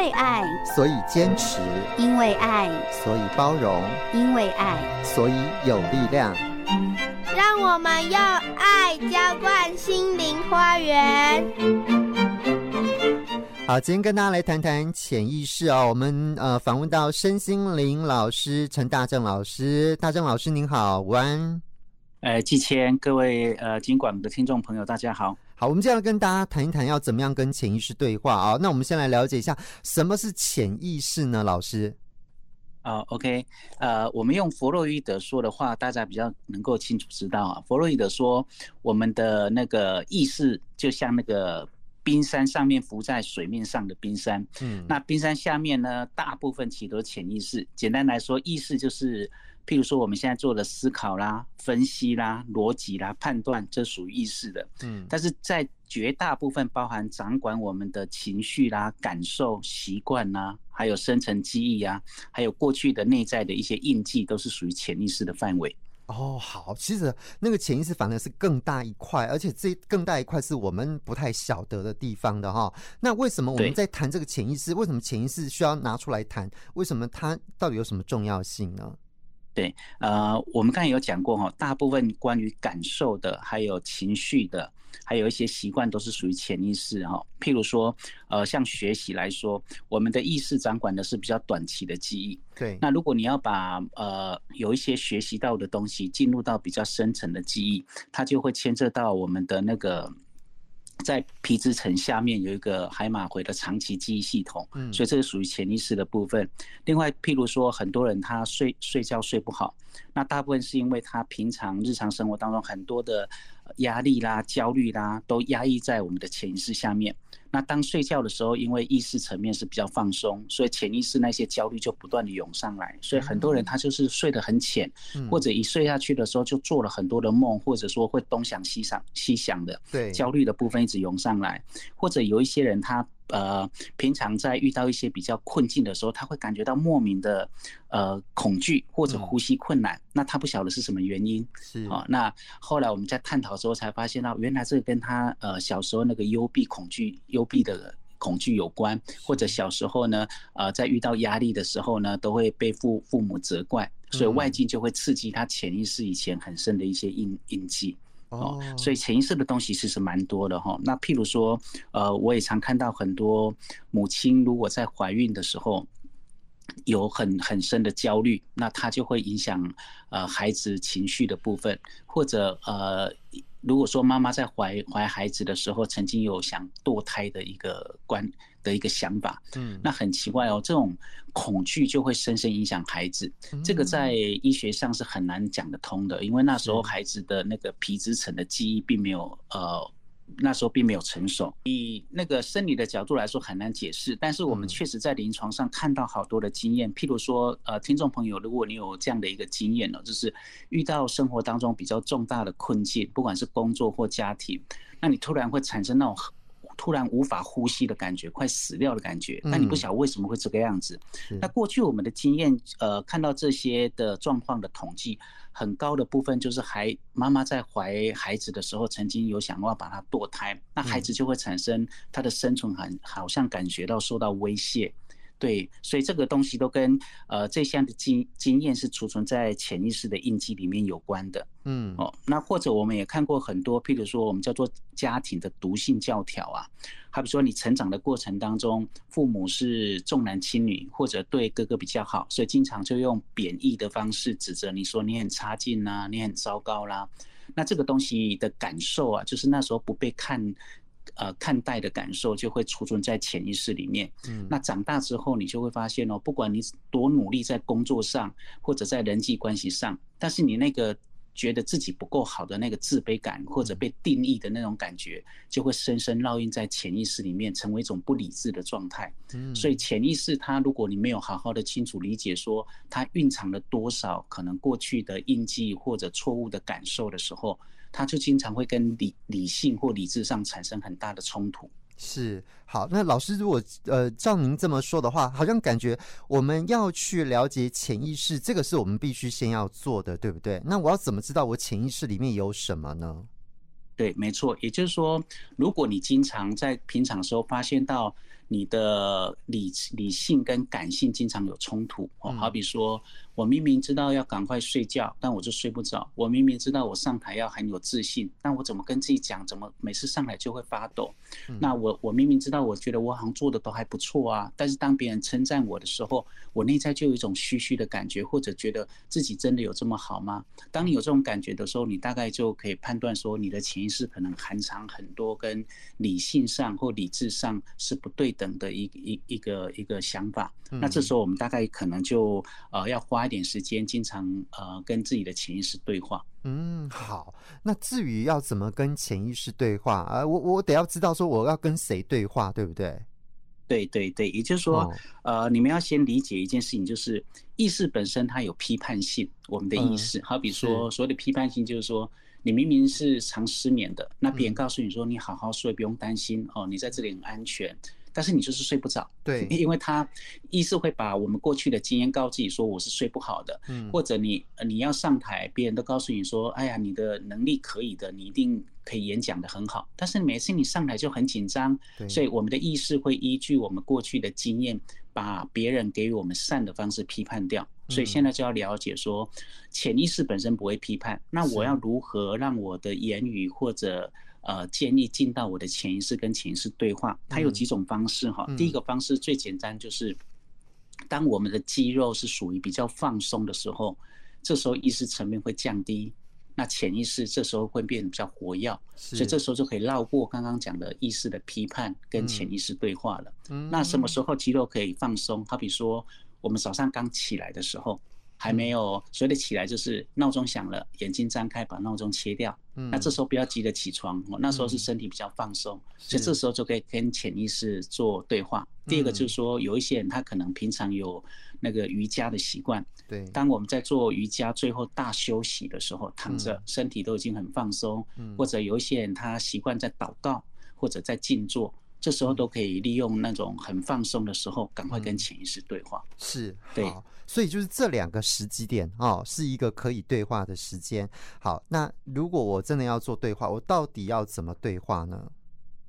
为爱，所以坚持；因为爱，所以包容；因为爱，所以有力量。让我们用爱浇灌心灵花园。好，今天跟大家来谈谈潜意识哦。我们呃访问到身心灵老师陈大正老师，大正老师您好，晚安。呃，季谦，各位呃，金管的听众朋友，大家好。好，我们接下来跟大家谈一谈，要怎么样跟潜意识对话啊？那我们先来了解一下，什么是潜意识呢？老师？啊、呃，OK，呃，我们用弗洛伊德说的话，大家比较能够清楚知道啊。弗洛伊德说，我们的那个意识就像那个冰山上面浮在水面上的冰山，嗯，那冰山下面呢，大部分其实都是潜意识。简单来说，意识就是。譬如说，我们现在做的思考啦、分析啦、逻辑啦、判断，这属于意识的。嗯，但是在绝大部分包含掌管我们的情绪啦、感受、习惯啦，还有深层记忆啊，还有过去的内在的一些印记，都是属于潜意识的范围。哦，好，其实那个潜意识反而是更大一块，而且这更大一块是我们不太晓得的地方的哈。那为什么我们在谈这个潜意识？为什么潜意识需要拿出来谈？为什么它到底有什么重要性呢？对，呃，我们刚才有讲过哈，大部分关于感受的，还有情绪的，还有一些习惯，都是属于潜意识哈。譬如说，呃，像学习来说，我们的意识掌管的是比较短期的记忆。对，那如果你要把呃有一些学习到的东西进入到比较深层的记忆，它就会牵涉到我们的那个。在皮质层下面有一个海马回的长期记忆系统，嗯，所以这个属于潜意识的部分。另外，譬如说，很多人他睡睡觉睡不好，那大部分是因为他平常日常生活当中很多的压力啦、焦虑啦，都压抑在我们的潜意识下面。那当睡觉的时候，因为意识层面是比较放松，所以潜意识那些焦虑就不断的涌上来。所以很多人他就是睡得很浅，或者一睡下去的时候就做了很多的梦，或者说会东想西想西想的，对，焦虑的部分一直涌上来。或者有一些人他。呃，平常在遇到一些比较困境的时候，他会感觉到莫名的呃恐惧或者呼吸困难，嗯、那他不晓得是什么原因。是啊、哦，那后来我们在探讨之后才发现到，原来这个跟他呃小时候那个幽闭恐惧、幽闭的恐惧有关，或者小时候呢，呃，在遇到压力的时候呢，都会被父父母责怪，所以外境就会刺激他潜意识以前很深的一些印印记。哦，所以潜意识的东西其实蛮多的哈。那譬如说，呃，我也常看到很多母亲如果在怀孕的时候有很很深的焦虑，那它就会影响呃孩子情绪的部分，或者呃。如果说妈妈在怀怀孩子的时候，曾经有想堕胎的一个观的一个想法，嗯，那很奇怪哦，这种恐惧就会深深影响孩子，这个在医学上是很难讲得通的，因为那时候孩子的那个皮质层的记忆并没有呃。那时候并没有成熟，以那个生理的角度来说很难解释，但是我们确实在临床上看到好多的经验，譬如说，呃，听众朋友，如果你有这样的一个经验呢，就是遇到生活当中比较重大的困境，不管是工作或家庭，那你突然会产生那种。突然无法呼吸的感觉，快死掉的感觉，那你不晓得为什么会这个样子。嗯、那过去我们的经验，呃，看到这些的状况的统计，很高的部分就是孩妈妈在怀孩子的时候，曾经有想要把他堕胎，那孩子就会产生他的生存很好像感觉到受到威胁。对，所以这个东西都跟呃这项的经经验是储存在潜意识的印记里面有关的。嗯，哦，那或者我们也看过很多，譬如说我们叫做家庭的毒性教条啊，好比说你成长的过程当中，父母是重男轻女，或者对哥哥比较好，所以经常就用贬义的方式指责你说你很差劲呐，你很糟糕啦。那这个东西的感受啊，就是那时候不被看。呃，看待的感受就会储存在潜意识里面。嗯，那长大之后，你就会发现哦，不管你多努力在工作上，或者在人际关系上，但是你那个觉得自己不够好的那个自卑感，或者被定义的那种感觉，就会深深烙印在潜意识里面，成为一种不理智的状态。嗯，所以潜意识它，如果你没有好好的清楚理解，说它蕴藏了多少可能过去的印记或者错误的感受的时候。他就经常会跟理理性或理智上产生很大的冲突。是，好，那老师如果呃照您这么说的话，好像感觉我们要去了解潜意识，这个是我们必须先要做的，对不对？那我要怎么知道我潜意识里面有什么呢？对，没错，也就是说，如果你经常在平常的时候发现到你的理理性跟感性经常有冲突哦，好比说，我明明知道要赶快睡觉，但我就睡不着；我明明知道我上台要很有自信，但我怎么跟自己讲，怎么每次上来就会发抖？那我我明明知道，我觉得我好像做的都还不错啊，但是当别人称赞我的时候，我内在就有一种虚虚的感觉，或者觉得自己真的有这么好吗？当你有这种感觉的时候，你大概就可以判断说，你的潜意识可能含藏很多跟理性上或理智上是不对等的一一一个一个想法，那这时候我们大概可能就呃要花一点时间，经常呃跟自己的潜意识对话。嗯，好。那至于要怎么跟潜意识对话啊，我我得要知道说我要跟谁对话，对不对？对对对，也就是说，呃，你们要先理解一件事情，就是意识本身它有批判性。我们的意识，好比说所谓的批判性，就是说。你明明是常失眠的，那别人告诉你说，你好好睡，不用担心哦，你在这里很安全，但是你就是睡不着。对，因为他一是会把我们过去的经验告诉自己说，我是睡不好的。嗯，或者你你要上台，别人都告诉你说，哎呀，你的能力可以的，你一定可以演讲的很好。但是每次你上台就很紧张，所以我们的意识会依据我们过去的经验，把别人给予我们善的方式批判掉。所以现在就要了解说，潜意识本身不会批判，那我要如何让我的言语或者呃建议进到我的潜意识跟潜意识对话？它有几种方式哈。第一个方式最简单就是，当我们的肌肉是属于比较放松的时候，这时候意识层面会降低，那潜意识这时候会变得比较活跃，所以这时候就可以绕过刚刚讲的意识的批判跟潜意识对话了。那什么时候肌肉可以放松？好比说。我们早上刚起来的时候，还没有所谓的起来，就是闹钟响了，眼睛张开，把闹钟切掉。那这时候不要急着起床，那时候是身体比较放松，所以这时候就可以跟潜意识做对话。第二个就是说，有一些人他可能平常有那个瑜伽的习惯，对，当我们在做瑜伽最后大休息的时候，躺着，身体都已经很放松，或者有一些人他习惯在祷告或者在静坐。这时候都可以利用那种很放松的时候，赶快跟潜意识对话。嗯、是，对，所以就是这两个时机点哦，是一个可以对话的时间。好，那如果我真的要做对话，我到底要怎么对话呢？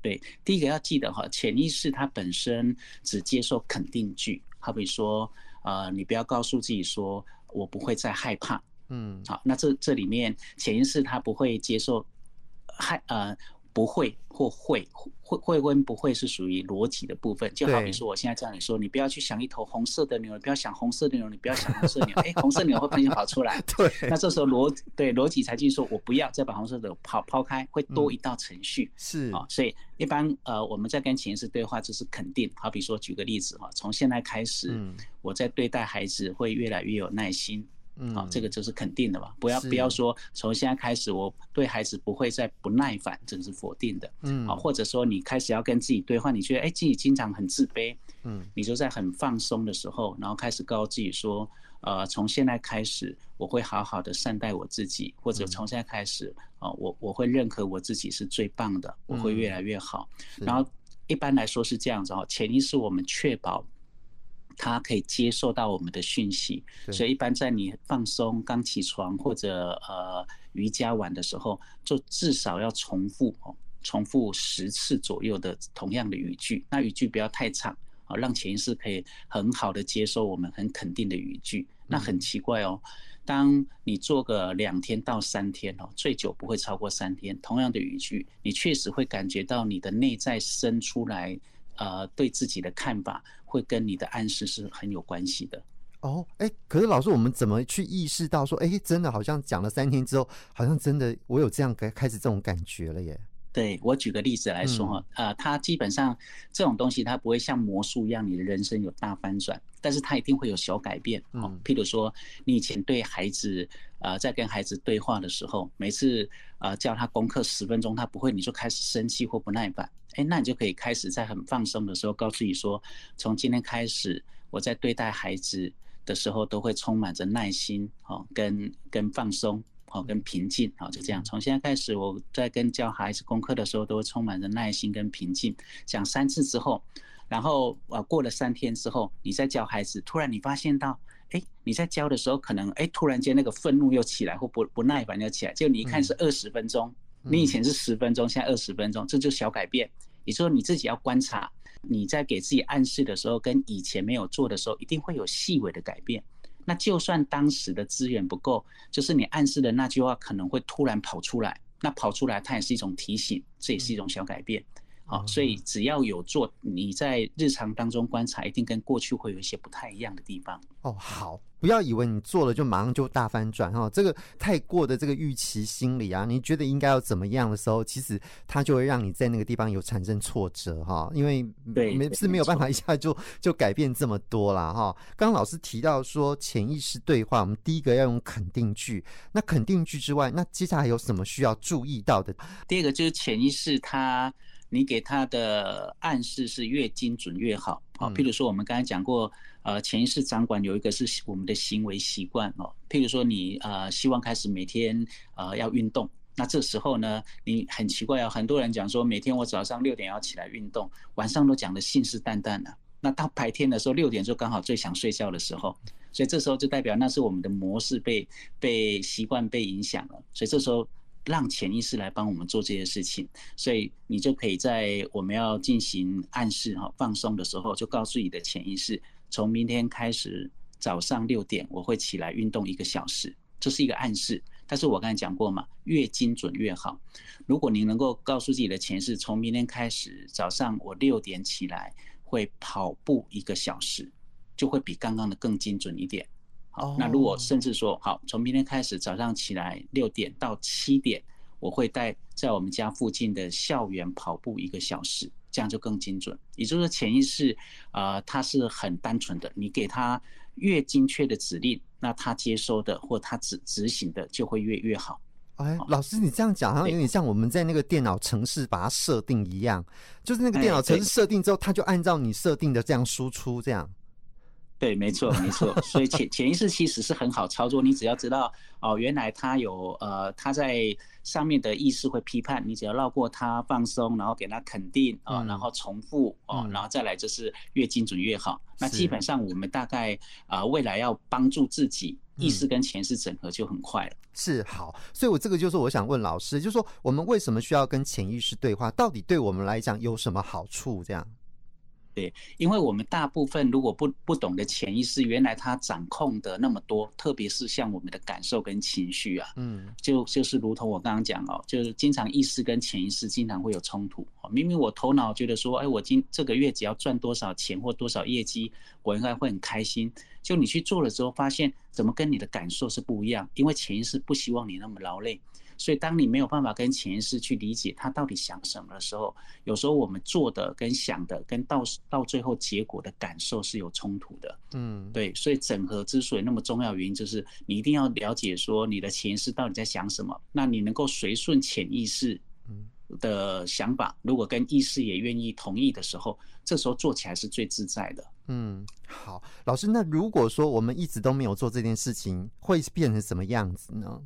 对，第一个要记得哈，潜意识它本身只接受肯定句，好比说，呃，你不要告诉自己说我不会再害怕。嗯，好，那这这里面潜意识它不会接受害呃。不会或会会会跟不会是属于逻辑的部分，就好比说我现在叫你说，你不要去想一头红色的牛，你不要想红色的牛，你不要想红色牛，哎，红色牛会喷就跑出来。对，那这时候逻对逻辑才继续说，我不要再把红色的抛抛开，会多一道程序。是啊，所以一般呃我们在跟潜意识对话就是肯定，好比说举个例子哈，从现在开始，我在对待孩子会越来越有耐心。嗯，好，这个就是肯定的吧，不要不要说从现在开始我对孩子不会再不耐烦，这是否定的。嗯，啊，或者说你开始要跟自己对话，你觉得哎自己经常很自卑，嗯，你就在很放松的时候，然后开始告诉自己说，呃，从现在开始我会好好的善待我自己，或者从现在开始啊，我我会认可我自己是最棒的，我会越来越好。然后一般来说是这样子哈，潜意识我们确保。他可以接受到我们的讯息，所以一般在你放松、刚起床或者呃瑜伽完的时候，就至少要重复哦，重复十次左右的同样的语句。那语句不要太长啊，让潜意识可以很好的接受我们很肯定的语句。那很奇怪哦，当你做个两天到三天哦，最久不会超过三天，同样的语句，你确实会感觉到你的内在生出来。呃，对自己的看法会跟你的暗示是很有关系的。哦，哎，可是老师，我们怎么去意识到说，哎，真的好像讲了三天之后，好像真的我有这样开开始这种感觉了耶？对，我举个例子来说哈，呃，它基本上这种东西它不会像魔术一样，你的人生有大翻转，但是它一定会有小改变。哦，譬如说，你以前对孩子，呃，在跟孩子对话的时候，每次呃叫他功课十分钟他不会，你就开始生气或不耐烦。哎，那你就可以开始在很放松的时候，告诉你说，从今天开始，我在对待孩子的时候，都会充满着耐心，哦，跟跟放松。好，跟平静，好，就这样。从现在开始，我在跟教孩子功课的时候，都会充满着耐心跟平静。讲三次之后，然后啊，过了三天之后，你再教孩子，突然你发现到，哎，你在教的时候，可能哎，突然间那个愤怒又起来，或不不耐烦又起来。就你一看是二十分钟，你以前是十分钟，现在二十分钟，这就小改变。也就是说你自己要观察，你在给自己暗示的时候，跟以前没有做的时候，一定会有细微的改变。那就算当时的资源不够，就是你暗示的那句话可能会突然跑出来，那跑出来它也是一种提醒，这也是一种小改变。好，所以只要有做，你在日常当中观察，一定跟过去会有一些不太一样的地方。哦，好，不要以为你做了就马上就大翻转哈，这个太过的这个预期心理啊，你觉得应该要怎么样的时候，其实它就会让你在那个地方有产生挫折哈，因为没是没有办法一下就就改变这么多啦哈。刚刚老师提到说潜意识对话，我们第一个要用肯定句，那肯定句之外，那接下来有什么需要注意到的？第二个就是潜意识它。你给他的暗示是越精准越好，好，譬如说我们刚才讲过，呃，潜意识掌管有一个是我们的行为习惯哦，譬如说你呃希望开始每天呃要运动，那这时候呢，你很奇怪啊，很多人讲说每天我早上六点要起来运动，晚上都讲的信誓旦旦的，那到白天的时候六点就刚好最想睡觉的时候，所以这时候就代表那是我们的模式被被习惯被影响了，所以这时候。让潜意识来帮我们做这些事情，所以你就可以在我们要进行暗示哈放松的时候，就告诉你的潜意识，从明天开始早上六点我会起来运动一个小时，这是一个暗示。但是我刚才讲过嘛，越精准越好。如果你能够告诉自己的潜意识，从明天开始早上我六点起来会跑步一个小时，就会比刚刚的更精准一点。好，那如果甚至说好，从明天开始早上起来六点到七点，我会带在我们家附近的校园跑步一个小时，这样就更精准。也就是说，潜意识啊，它是很单纯的，你给他越精确的指令，那他接收的或他执执行的就会越越好。哎，老师，你这样讲好像有点像我们在那个电脑程式把它设定一样，就是那个电脑程式设定之后，它就按照你设定的这样输出这样。对，没错，没错。所以潜潜意识其实是很好操作，你只要知道哦，原来他有呃，他在上面的意识会批判，你只要绕过他放松，然后给他肯定啊、哦，然后重复哦，然后再来就是越精准越好。那基本上我们大概啊、呃，未来要帮助自己意识跟潜意识整合就很快了。是好，所以我这个就是我想问老师，就是说我们为什么需要跟潜意识对话？到底对我们来讲有什么好处？这样。对，因为我们大部分如果不不懂得潜意识，原来它掌控的那么多，特别是像我们的感受跟情绪啊，嗯，就就是如同我刚刚讲哦，就是经常意识跟潜意识经常会有冲突。明明我头脑觉得说，哎，我今这个月只要赚多少钱或多少业绩，我应该会很开心。就你去做了之后，发现怎么跟你的感受是不一样，因为潜意识不希望你那么劳累。所以，当你没有办法跟潜意识去理解他到底想什么的时候，有时候我们做的跟想的，跟到到最后结果的感受是有冲突的。嗯，对。所以整合之所以那么重要，原因就是你一定要了解说你的潜意识到底在想什么。那你能够随顺潜意识的想法，如果跟意识也愿意同意的时候，这时候做起来是最自在的。嗯，好，老师，那如果说我们一直都没有做这件事情，会变成什么样子呢？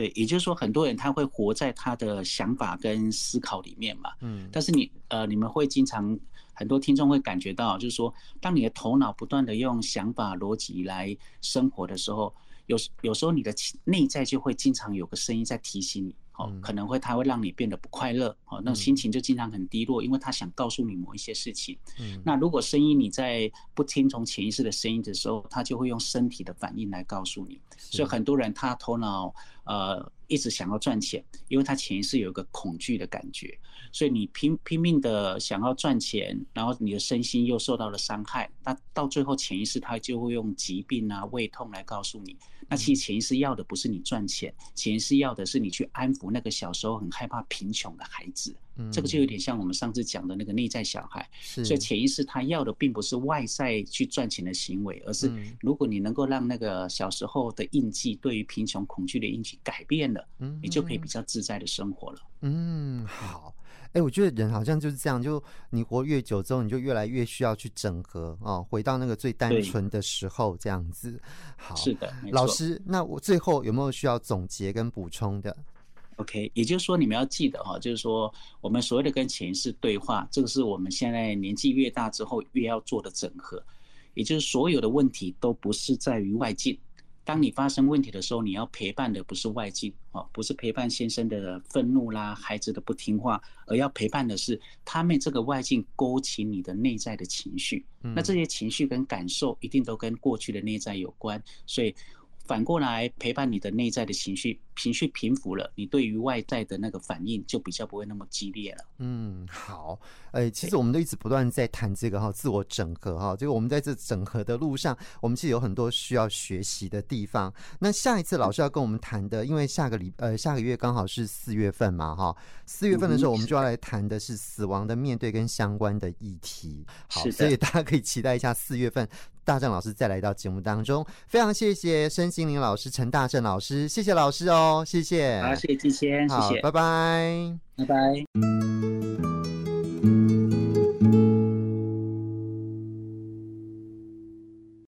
对，也就是说，很多人他会活在他的想法跟思考里面嘛。嗯。但是你呃，你们会经常很多听众会感觉到，就是说，当你的头脑不断的用想法逻辑来生活的时候，有有时候你的内在就会经常有个声音在提醒你。可能会，他会让你变得不快乐，哦，那心情就经常很低落，因为他想告诉你某一些事情。嗯，那如果声音你在不听从潜意识的声音的时候，他就会用身体的反应来告诉你。所以很多人他头脑呃一直想要赚钱，因为他潜意识有一个恐惧的感觉，所以你拼拼命的想要赚钱，然后你的身心又受到了伤害，那到最后潜意识他就会用疾病啊、胃痛来告诉你。那其实潜意识要的不是你赚钱，潜意识要的是你去安抚那个小时候很害怕贫穷的孩子。嗯，这个就有点像我们上次讲的那个内在小孩。是，所以潜意识他要的并不是外在去赚钱的行为，而是如果你能够让那个小时候的印记，对于贫穷恐惧的印记改变了，嗯，你就可以比较自在的生活了。嗯，好。哎、欸，我觉得人好像就是这样，就你活越久之后，你就越来越需要去整合哦，回到那个最单纯的时候，这样子。好，是的，老师，那我最后有没有需要总结跟补充的？OK，也就是说，你们要记得哈，就是说，我们所谓的跟潜意识对话，这个是我们现在年纪越大之后越要做的整合。也就是所有的问题都不是在于外境，当你发生问题的时候，你要陪伴的不是外境哦，不是陪伴先生的愤怒啦，孩子的不听话，而要陪伴的是他们这个外境勾起你的内在的情绪。那这些情绪跟感受一定都跟过去的内在有关，所以。反过来陪伴你的内在的情绪，情绪平复了，你对于外在的那个反应就比较不会那么激烈了。嗯，好，哎、欸，其实我们都一直不断在谈这个哈，自我整合哈，这个我们在这整合的路上，我们其实有很多需要学习的地方。那下一次老师要跟我们谈的，因为下个礼呃下个月刚好是四月份嘛哈，四月份的时候我们就要来谈的是死亡的面对跟相关的议题。好，所以大家可以期待一下四月份。大正老师再来到节目当中，非常谢谢身心灵老师陈大正老师，谢谢老师哦，谢谢，好，谢谢季谦，谢谢，拜拜，拜拜。